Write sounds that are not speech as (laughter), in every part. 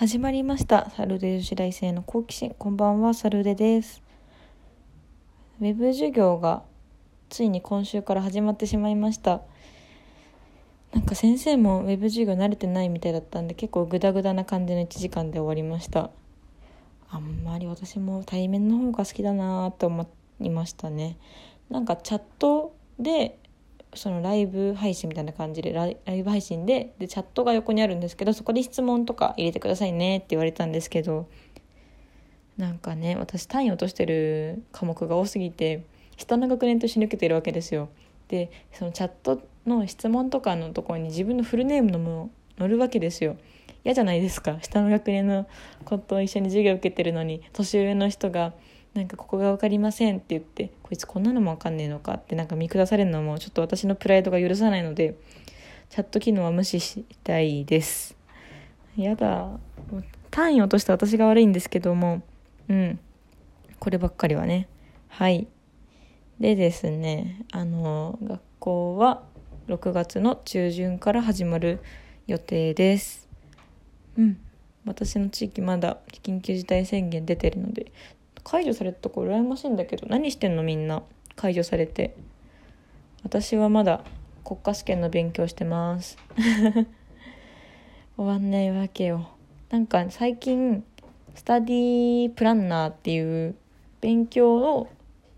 始まりました。サルデ女子大生の好奇心。こんばんは、サルデです。ウェブ授業がついに今週から始まってしまいました。なんか先生もウェブ授業慣れてないみたいだったんで結構グダグダな感じの1時間で終わりました。あんまり私も対面の方が好きだなと思いましたね。なんかチャットでそのライブ配信みたいな感じでライブ配信ででチャットが横にあるんですけどそこで質問とか入れてくださいねって言われたんですけどなんかね私単位落としてる科目が多すぎて下の学年と一緒に受けてるわけですよ。でそのチャットの質問とかのところに自分のフルネームのも載るわけですよ。嫌じゃないですか下の学年の子と一緒に授業受けてるのに年上の人がなんかここが分かりませんって言ってこいつこんなのも分かんねえのかってなんか見下されるのもちょっと私のプライドが許さないのでチャット機能は無視したいです。やだ。単位落とした私が悪いんですけどもうん。こればっかりはね。はい。でですねあの学校は6月の中旬から始まる予定です。うん。私の地域まだ緊急事態宣言出てるので解除されたとこ羨ましいんだけど何してんのみんな？解除されて。私はまだ国家試験の勉強してます。(laughs) 終わんないわけよ。なんか最近スタディプランナーっていう勉強を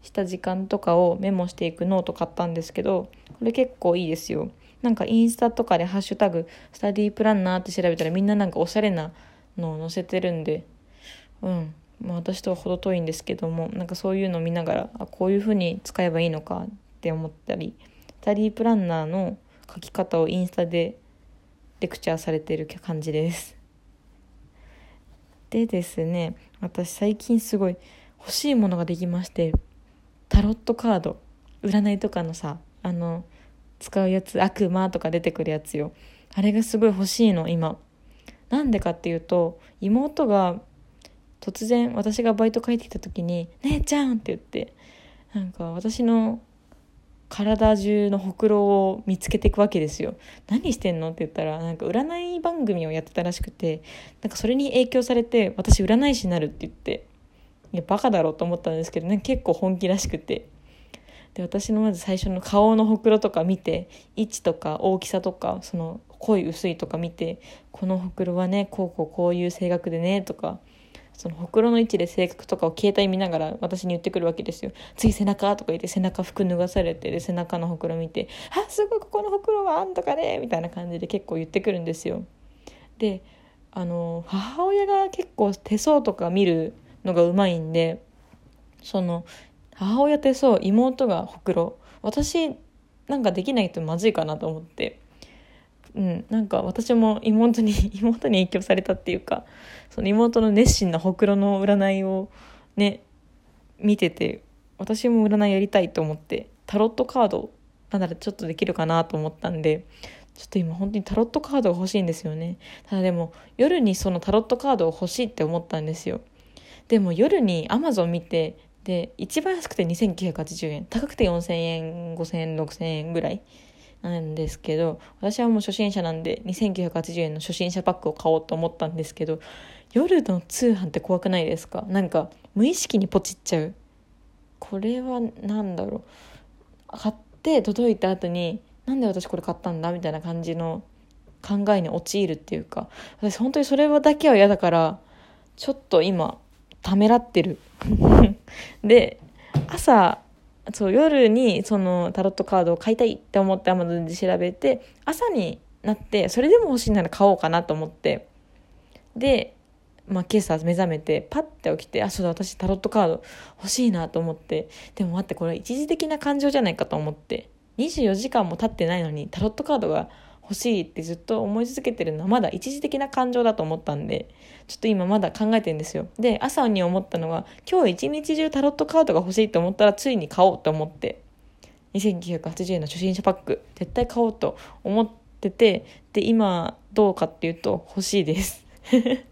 した時間とかをメモしていくノート買ったんですけどこれ結構いいですよ。なんかインスタとかで「ハッシュタグスタディプランナー」って調べたらみんななんかおしゃれなのを載せてるんで。うん。まあ、私とは程遠いんですけどもなんかそういうのを見ながらあこういうふうに使えばいいのかって思ったりスタディプランナーの書き方をインスタでレクチャーされてる感じです。でですね私最近すごい欲しいものができましてタロットカード占いとかのさあの使うやつ悪魔とか出てくるやつよあれがすごい欲しいの今なんでかっていうと妹が突然私がバイト帰ってきた時に「姉ちゃん!」って言ってなんか私の体中のほくろを見つけていくわけですよ。何してんの？って言ったらなんか占い番組をやってたらしくてなんかそれに影響されて私占い師になるって言っていやバカだろうと思ったんですけどね結構本気らしくて。で私のまず最初の顔のほくろとか見て位置とか大きさとかその濃い薄いとか見てこのほくろはねこうこうこういう性格でねとかそのほくろの位置で性格とかを携帯見ながら私に言ってくるわけですよ。次背中とか言って背中服脱がされてで背中のほくろ見て「あすごいここのほくろはあんとかね」みたいな感じで結構言ってくるんですよ。であの母親が結構手相とか見るのがうまいんでその母親手相妹がほくろ私なんかできないとまずいかなと思って。うん、なんか私も妹に (laughs) 妹に影響されたっていうかその妹の熱心なほくろの占いをね見てて私も占いやりたいと思ってタロットカードなんならちょっとできるかなと思ったんでちょっと今本当にタロットカードが欲しいんですよね。ただでも夜にそのタロットカードを欲しいって思ったんですよ。でも夜にアマゾン見てで一番安くて2980円。高くて4000円5000円6000円ぐらい。なんですけど私はもう初心者なんで2980円の初心者パックを買おうと思ったんですけど夜の通販って怖くないですか？なんか無意識にポチっちゃう。これは何だろう。買って届いた後になんで私これ買ったんだ？みたいな感じの考えに陥るっていうか。私本当にそれだけは嫌だからちょっと今ためらってる。(laughs) で朝そう夜にそのタロットカードを買いたいって思ってアマゾンで調べて朝になってそれでも欲しいなら買おうかなと思って。で、まあ、今朝目覚めてパッて起きてあそうだ私タロットカード欲しいなと思って。でも待ってこれ一時的な感情じゃないかと思って。24時間も経ってないのにタロットカードが欲しいってずっと思い続けてるのはまだ一時的な感情だと思ったんでちょっと今まだ考えてるんですよ。で朝に思ったのは今日一日中タロットカードが欲しいと思ったらついに買おうと思って2980円の初心者パック絶対買おうと思っててで今どうかっていうと欲しいです。(laughs)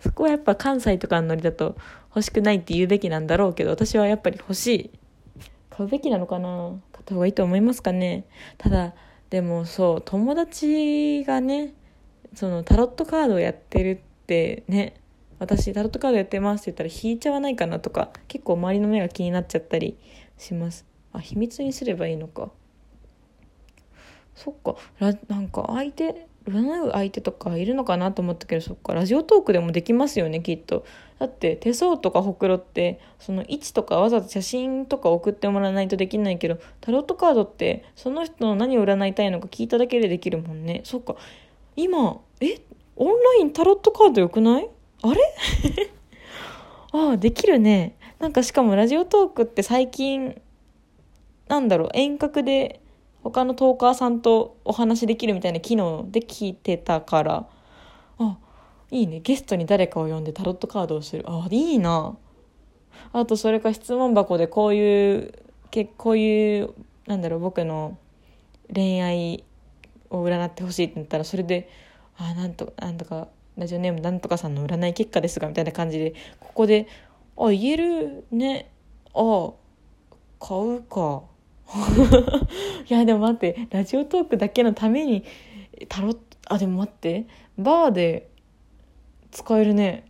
そこはやっぱ関西とかのノリだと欲しくないって言うべきなんだろうけど私はやっぱり欲しい。買うべきなのかな？買った方がいいと思いますかね？ただでもそう友達がねそのタロットカードをやってるってね私タロットカードやってますって言ったら引いちゃわないかなとか結構周りの目が気になっちゃったりします。あ秘密にすればいいのか。そっか。なんか相手占う相手とかいるのかなと思ったけどそっかラジオトークでもできますよねきっと。だって手相とかほくろってその位置とかわざと写真とか送ってもらわないとできないけどタロットカードってその人の何を占いたいのか聞いただけでできるもんね。そっか。今え？オンラインタロットカードよくない？あれ？(laughs) ああできるね。なんかしかもラジオトークって最近なんだろう遠隔で他のトーカーさんとお話できるみたいな機能で聞いてたからあいいね。ゲストに誰かを呼んでタロットカードをする。あいいな。あとそれか質問箱でこういうけこういうなんだろう僕の恋愛を占ってほしいって言ったらそれで「あなんとなんとかラジオネームなんとかさんの占い結果ですが」みたいな感じでここで「あ言えるね。あ買うか」(laughs) いやでも待ってラジオトークだけのためにタロットあでも待ってバーで使えるね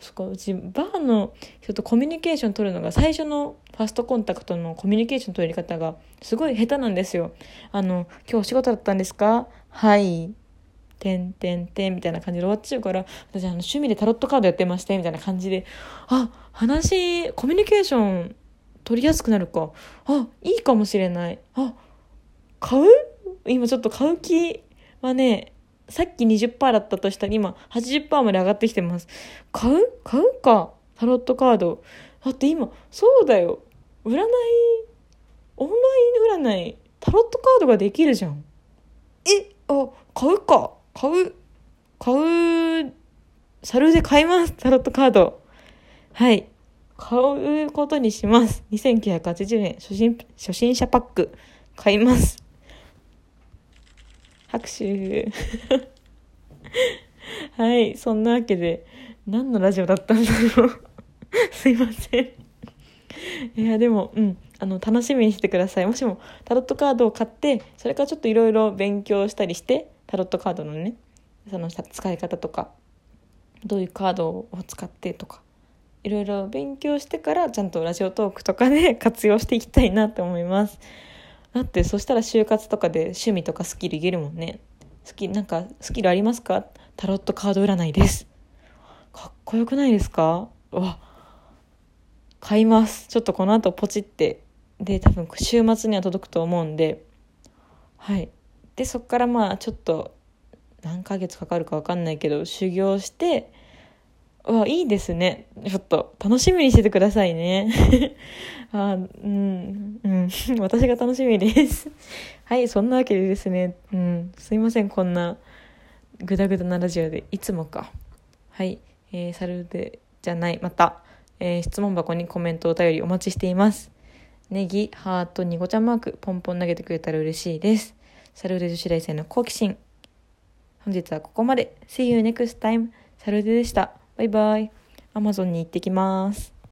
そっかうちバーの人とコミュニケーション取るのが最初のファーストコンタクトのコミュニケーション取り方がすごい下手なんですよ。あの「今日お仕事だったんですか?」「はい」「てんてんてん」みたいな感じで終わっちゃうから私あの趣味でタロットカードやってましてみたいな感じであ話コミュニケーション取りやすくなるか。あいいかもしれない。あ買う？今ちょっと買う気はねさっき20%だったとしたら今80%まで上がってきてます。買う？買うか？タロットカード。だって今そうだよ。占い？オンライン占い？タロットカードができるじゃん。えあ買うか？買う？買う？サルで買います。タロットカード。はい。買うことにします。2980円。初心、初心者パック。買います。拍手。(laughs) はい。そんなわけで、何のラジオだったんだろう。(laughs) すいません。いや、でも、うん。あの、楽しみにしてください。もしも、タロットカードを買って、それからちょっといろいろ勉強したりして、タロットカードのね、その使い方とか、どういうカードを使ってとか、いろいろ勉強してからちゃんとラジオトークとかで (laughs) 活用していきたいなって思います。だってそしたら就活とかで趣味とかスキルいけるもんね。スキなんかスキルありますか？タロットカード占いです。かっこよくないですか？わ。買います。ちょっとこの後ポチって。で多分週末には届くと思うんで。はい。でそっからまあちょっと何ヶ月かかるか分かんないけど修行してわ、いいですね。ちょっと、楽しみにしててくださいね。(laughs) あ、うん、うん、(laughs) 私が楽しみです。(laughs) はい、そんなわけでですね、うん、すいません、こんな、ぐだぐだなラジオで、いつもか。はい、えー、サルで、じゃない、また、えー、質問箱にコメント、お便りお待ちしています。ネギ、ハート、ニコちゃんマーク、ポンポン投げてくれたら嬉しいです。サルデ女子大生の好奇心。本日はここまで。See you next time. サルデでした。バイバイ。アマゾンに行ってきます。